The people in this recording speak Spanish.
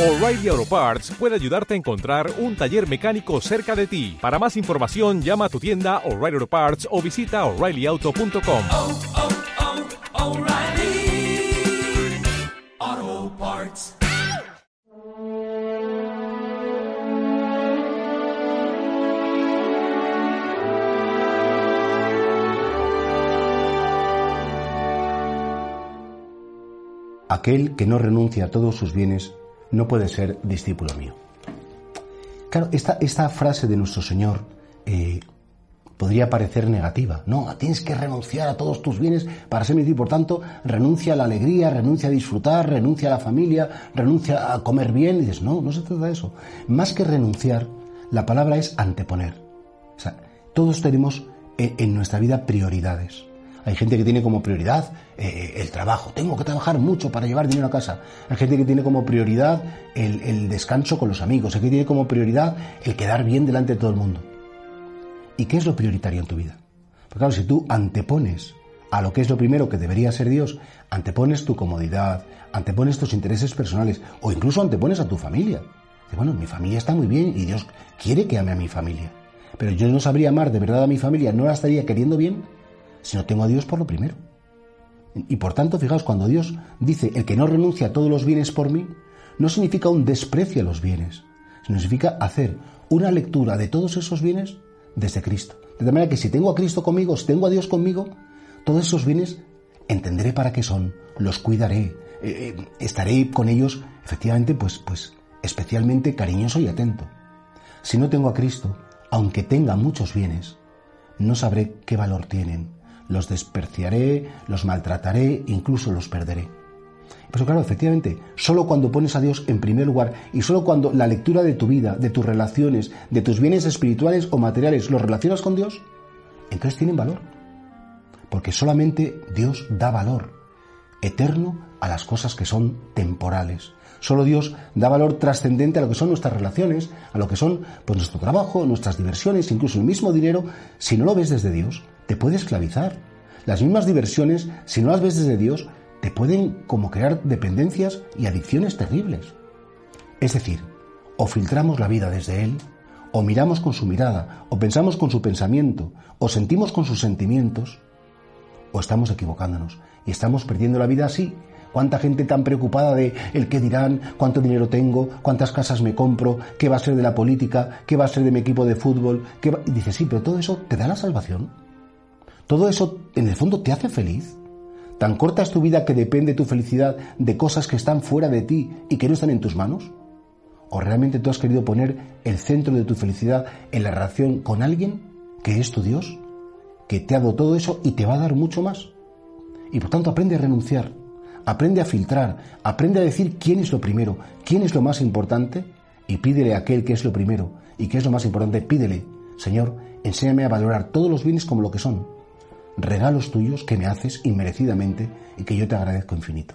O'Reilly Auto Parts puede ayudarte a encontrar un taller mecánico cerca de ti. Para más información, llama a tu tienda O'Reilly Auto Parts o visita oreillyauto.com. oh, oh, Parts. Aquel que no renuncia a todos sus bienes no puede ser discípulo mío. Claro, esta, esta frase de nuestro Señor eh, podría parecer negativa. No, tienes que renunciar a todos tus bienes para ser mi discípulo. Por tanto, renuncia a la alegría, renuncia a disfrutar, renuncia a la familia, renuncia a comer bien. Y dices, no, no se trata de eso. Más que renunciar, la palabra es anteponer. O sea, todos tenemos en, en nuestra vida prioridades. Hay gente que tiene como prioridad eh, el trabajo. Tengo que trabajar mucho para llevar dinero a casa. Hay gente que tiene como prioridad el, descanso con los amigos. Hay gente que tiene como prioridad el quedar bien delante de todo el mundo. ¿Y qué es lo prioritario en tu vida? Porque claro, si tú antepones a lo que es lo primero que debería ser Dios, antepones tu comodidad, antepones tus intereses personales o incluso antepones a tu familia. Y bueno, mi familia está muy bien y Dios quiere que ame a mi familia. Pero yo no sabría amar de verdad a mi familia, no la estaría queriendo bien si no tengo a Dios por lo primero. Y por tanto, fijaos, cuando Dios dice el que no renuncia a todos los bienes por mí, no significa un desprecio a los bienes, sino significa hacer una lectura de todos esos bienes desde Cristo. De tal manera que si tengo a Cristo conmigo, si tengo a Dios conmigo, todos esos bienes entenderé para qué son, los cuidaré, eh, eh, estaré con ellos, efectivamente, pues, pues especialmente cariñoso y atento. Si no tengo a Cristo, aunque tenga muchos bienes, no sabré qué valor tienen, los despreciaré, los maltrataré, incluso los perderé. Pues claro, efectivamente, solo cuando pones a Dios en primer lugar y solo cuando la lectura de tu vida, de tus relaciones, de tus bienes espirituales o materiales los relacionas con Dios, entonces tienen valor. Porque solamente Dios da valor eterno a las cosas que son temporales. Solo Dios da valor trascendente a lo que son nuestras relaciones, a lo que son pues, nuestro trabajo, nuestras diversiones, incluso el mismo dinero. Si no lo ves desde Dios, te puede esclavizar. Las mismas diversiones, si no las ves desde Dios, te pueden como crear dependencias y adicciones terribles. Es decir, o filtramos la vida desde Él, o miramos con su mirada, o pensamos con su pensamiento, o sentimos con sus sentimientos, o estamos equivocándonos y estamos perdiendo la vida así. ¿Cuánta gente tan preocupada de el qué dirán, cuánto dinero tengo, cuántas casas me compro, qué va a ser de la política, qué va a ser de mi equipo de fútbol? ¿Qué va... Dice, sí, pero todo eso te da la salvación. Todo eso, en el fondo, te hace feliz. ¿Tan corta es tu vida que depende tu felicidad de cosas que están fuera de ti y que no están en tus manos? ¿O realmente tú has querido poner el centro de tu felicidad en la relación con alguien que es tu Dios, que te ha dado todo eso y te va a dar mucho más? Y por tanto aprende a renunciar, aprende a filtrar, aprende a decir quién es lo primero, quién es lo más importante y pídele a aquel que es lo primero y que es lo más importante, pídele, Señor, enséñame a valorar todos los bienes como lo que son, regalos tuyos que me haces inmerecidamente y que yo te agradezco infinito.